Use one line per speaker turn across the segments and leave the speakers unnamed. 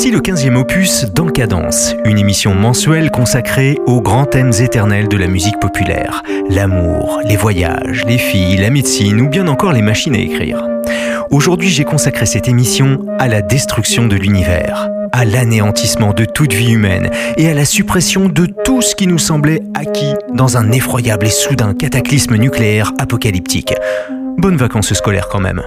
Voici le 15e opus d'Encadence, une émission mensuelle consacrée aux grands thèmes éternels de la musique populaire. L'amour, les voyages, les filles, la médecine ou bien encore les machines à écrire. Aujourd'hui, j'ai consacré cette émission à la destruction de l'univers, à l'anéantissement de toute vie humaine et à la suppression de tout ce qui nous semblait acquis dans un effroyable et soudain cataclysme nucléaire apocalyptique. Bonnes vacances scolaires quand même.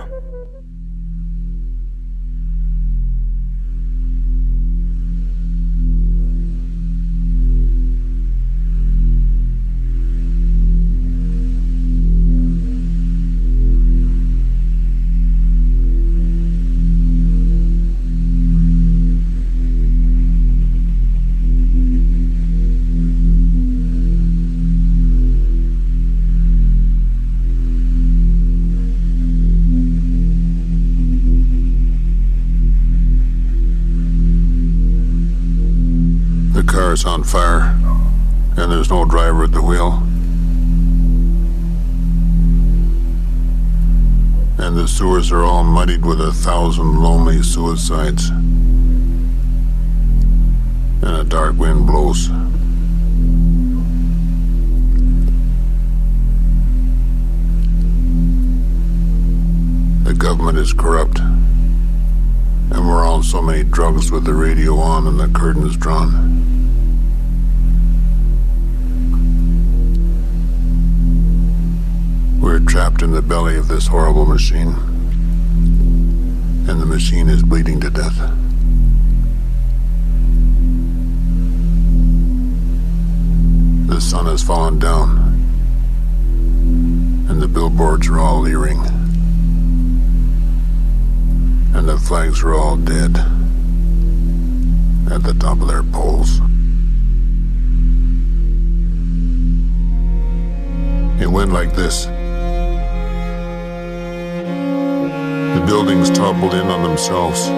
On fire, and there's no driver at the wheel. And the sewers are all muddied with a thousand lonely suicides. And a dark wind blows. The government is corrupt. And we're on so many drugs with the radio on and the curtains drawn. We're trapped in the belly of this horrible machine. And the machine is bleeding to death. The sun has fallen down. And the billboards are all leering. And the flags are all dead. At the top of their poles. It went like this. Buildings toppled in on themselves.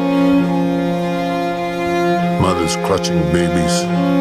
Mothers clutching babies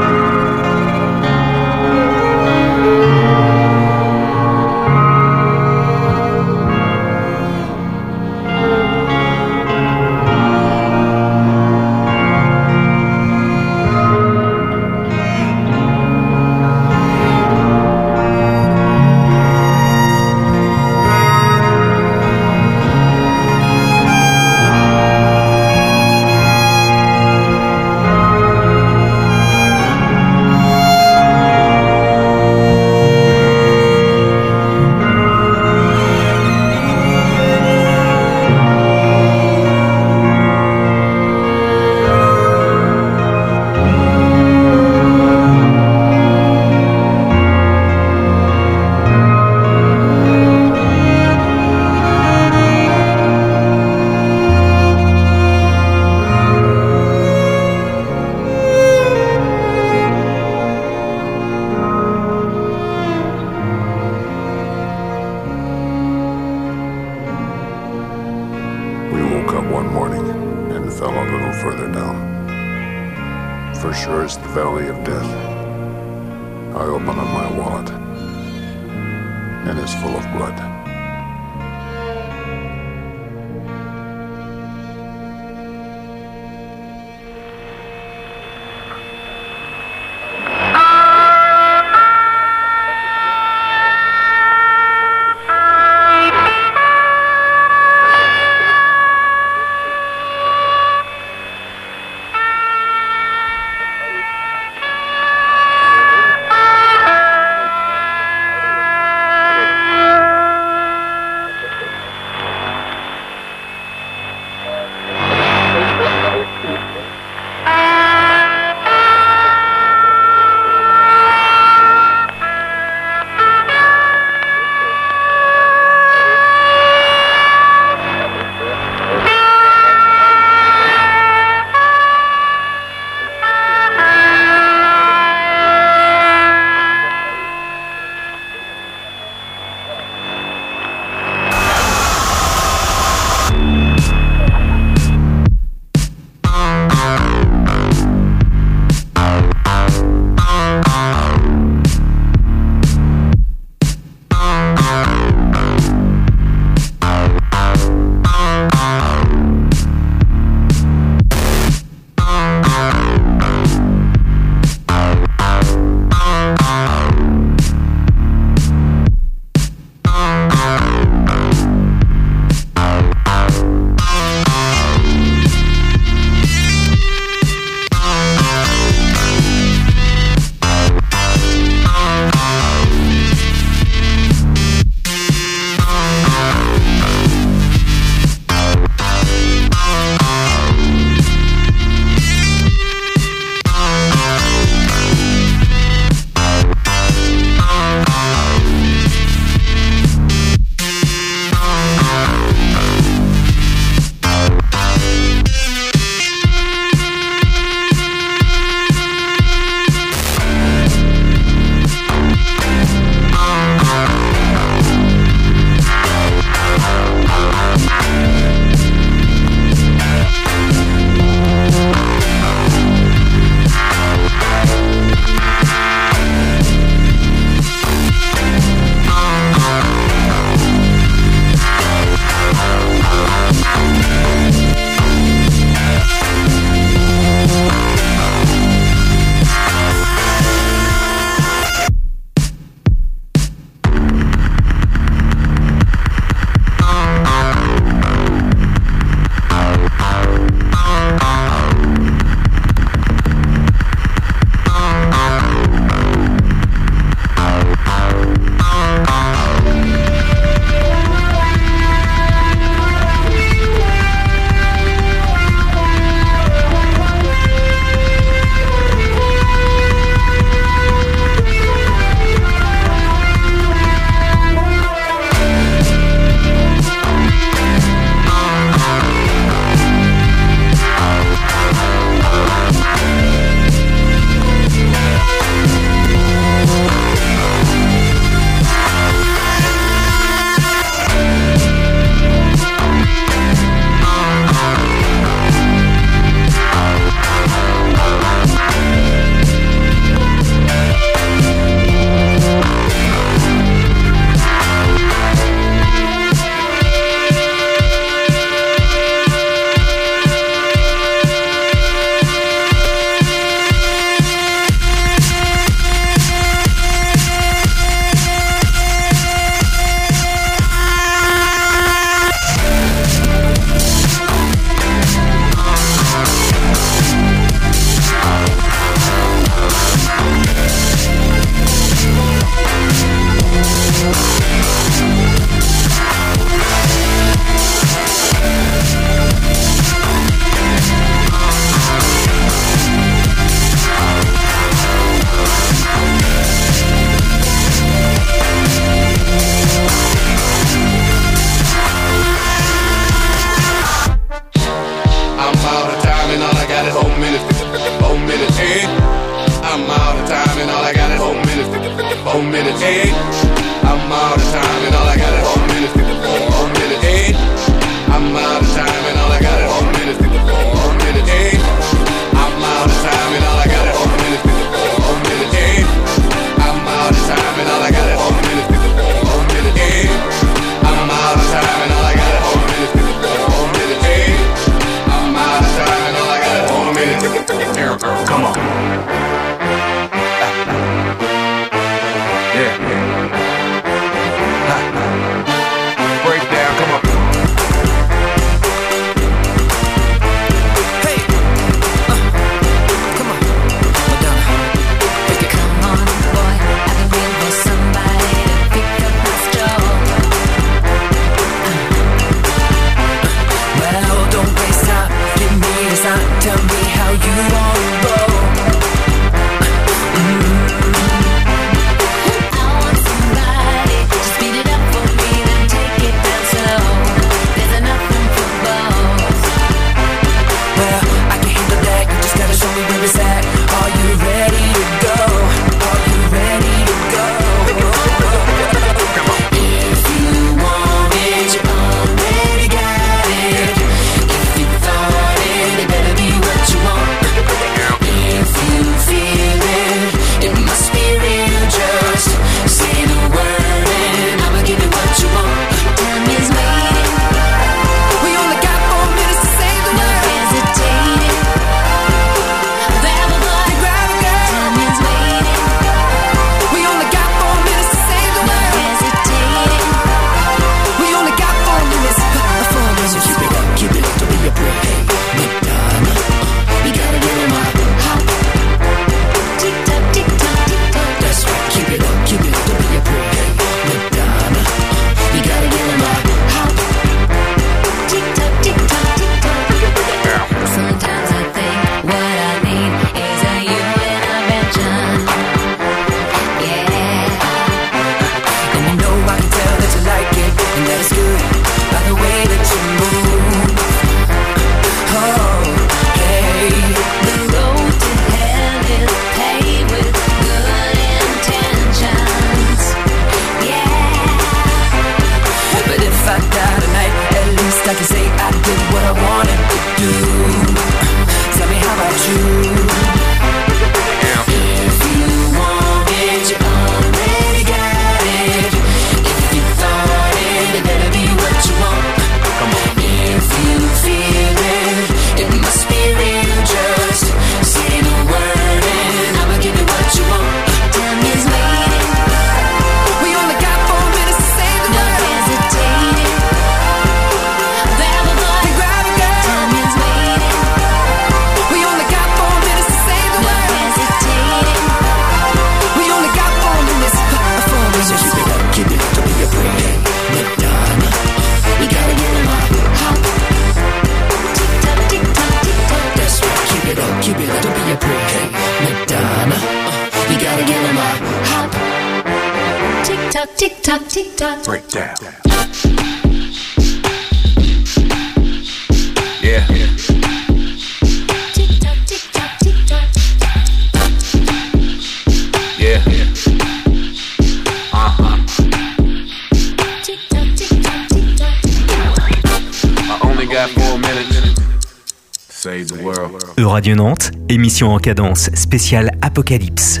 émission en cadence spéciale Apocalypse.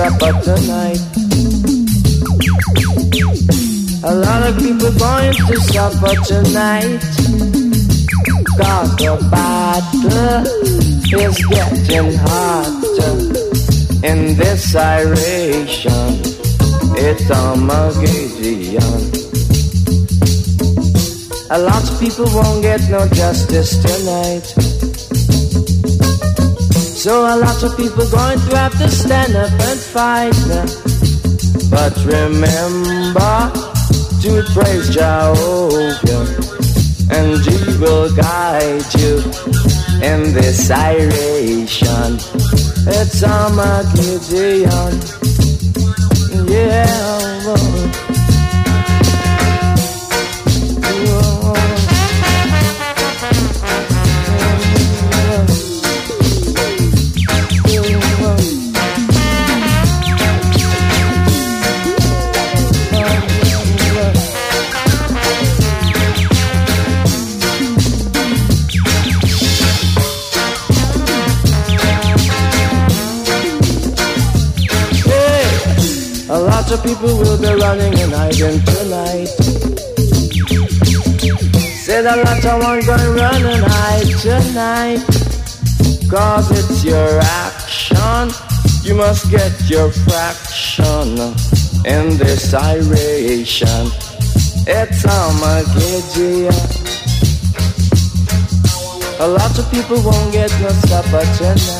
Supper tonight. A lot of people going to suffer tonight. Cause the battle is getting hotter in this iration. It's Armageddon. A lot of people won't get no justice tonight. So a lot of people going to have to stand up and fight. But remember to praise Jehovah, and He will guide you in this iration. It's Armageddon. Yeah. Lord. Lot of people will be running and hiding tonight. Said a lot of one gonna run and hide tonight. Cause it's your action. You must get your fraction in this iration. It's Armageddon. A lot of people won't get no supper tonight.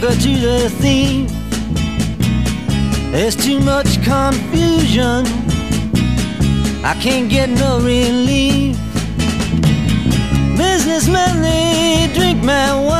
said to
the thief. There's too much confusion, I can't get no relief. Businessmen, they drink my wine,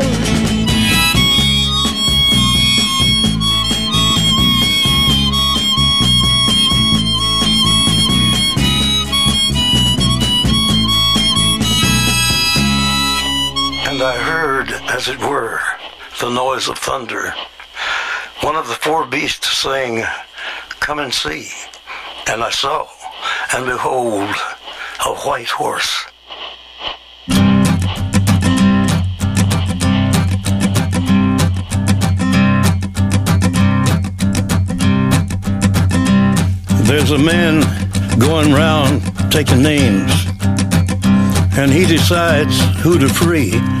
As it were, the noise of thunder. One of the four beasts saying, Come and see. And I saw, and behold, a white horse. There's a man going round taking names, and he decides who to free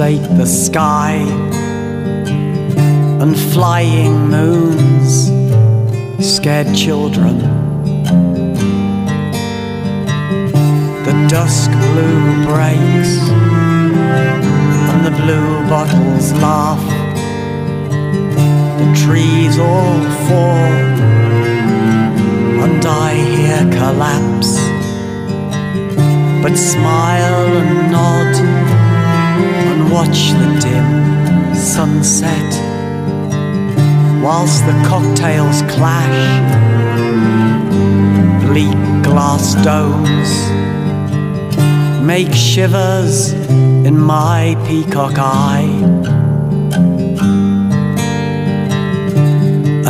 Ate the sky and flying moons scared children. The dusk blue breaks and the blue bottles laugh. The trees all fall and I hear collapse but smile and nod and watch the dim sunset whilst the cocktails clash. Bleak glass domes make shivers in my peacock eye.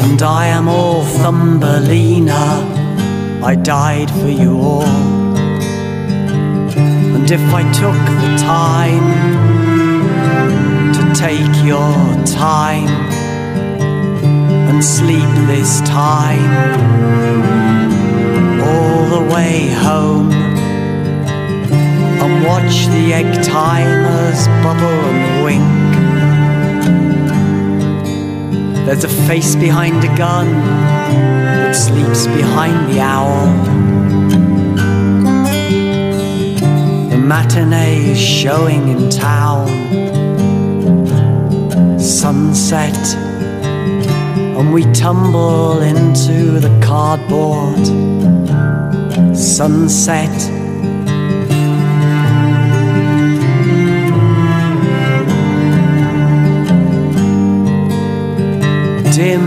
And I am all Thumbelina. I died for you all. And if I took the time take your time and sleep this time all the way home and watch the egg timers bubble and wink. There's a face behind a gun that sleeps behind the owl. The matinee is showing in town. Sunset, and we tumble into the cardboard. Sunset. Dim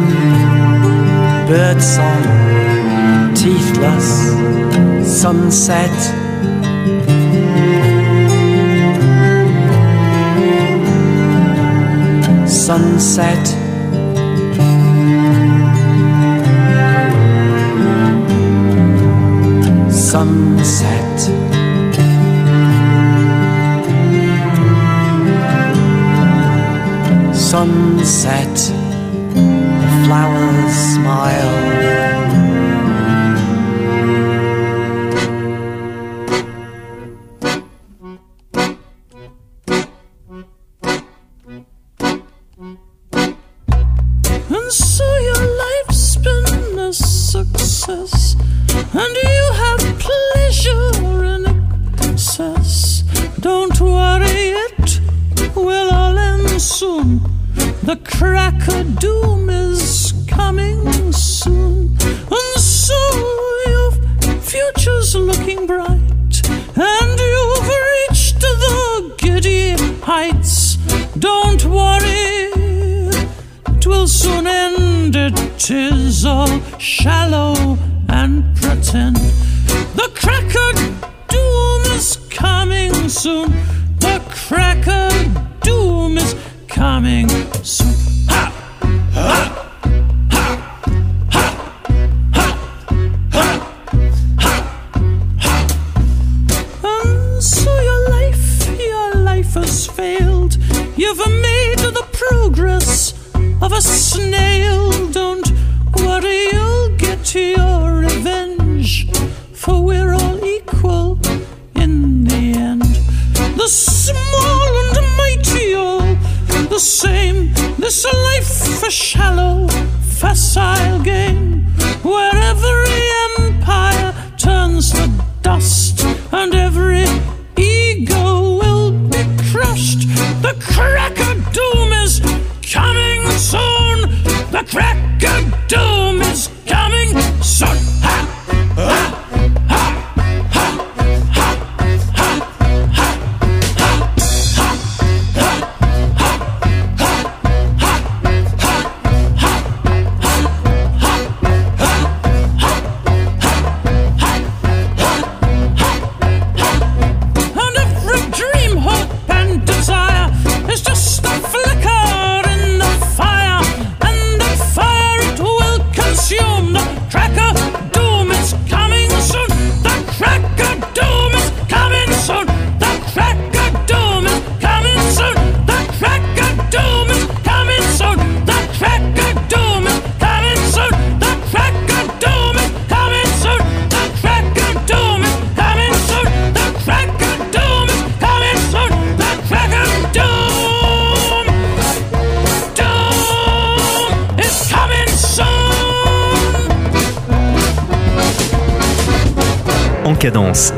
birdsong, teethless sunset. Sunset. Sunset. Sunset. The flowers smile.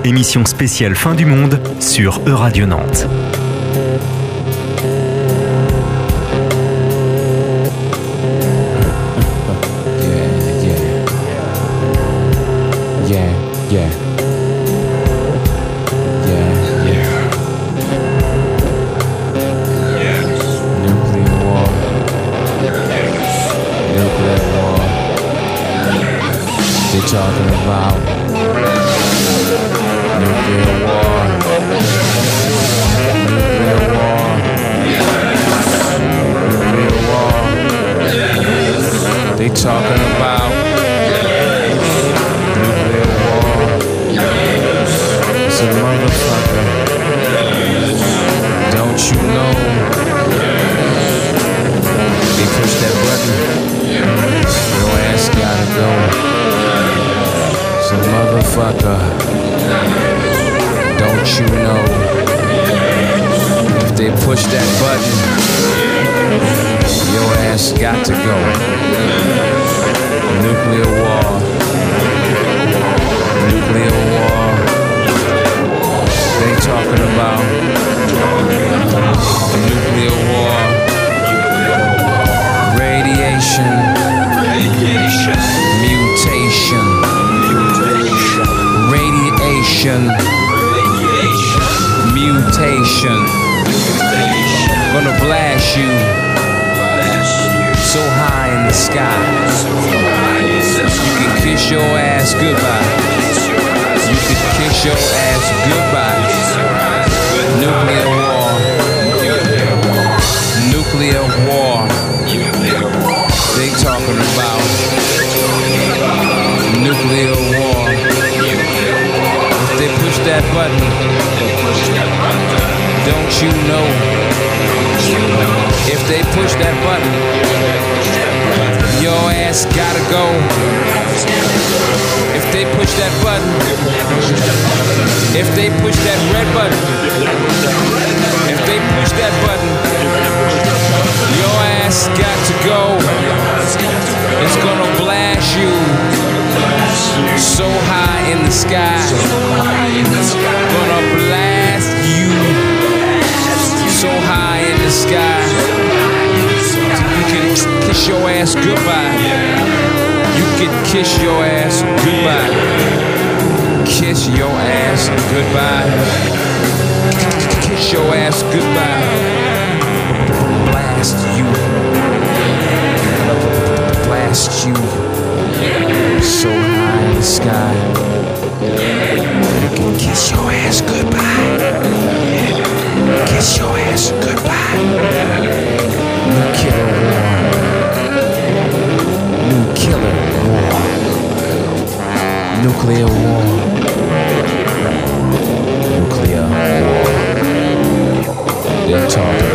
émission spéciale Fin du monde sur Euradio Nantes.
motherfucker. Don't you know? If they push that button, your ass got to go. Nuclear war. Nuclear war. They talking about nuclear war. Radiation. Radiation. Mutation radiation, mutation. mutation. Gonna blast you. so high in the sky. You can kiss your ass goodbye. You can kiss your ass goodbye. Nuclear war. Nuclear war. They talking about nuclear war that button. Don't you know? If they push that button, your ass gotta go. If they push that button, if they push that red button, if they push that button, your ass got to go. It's gonna blast you. So high in the sky. Gonna blast you. So high in the sky. So you can kiss your ass goodbye. You can kiss your ass goodbye. Kiss your ass goodbye. Kiss your ass goodbye. Blast you. Blast you. So high in the sky. You can kiss your ass goodbye. Kiss your ass goodbye. Nuclear war. Nuclear war. Nuclear war. Nuclear war. They're talking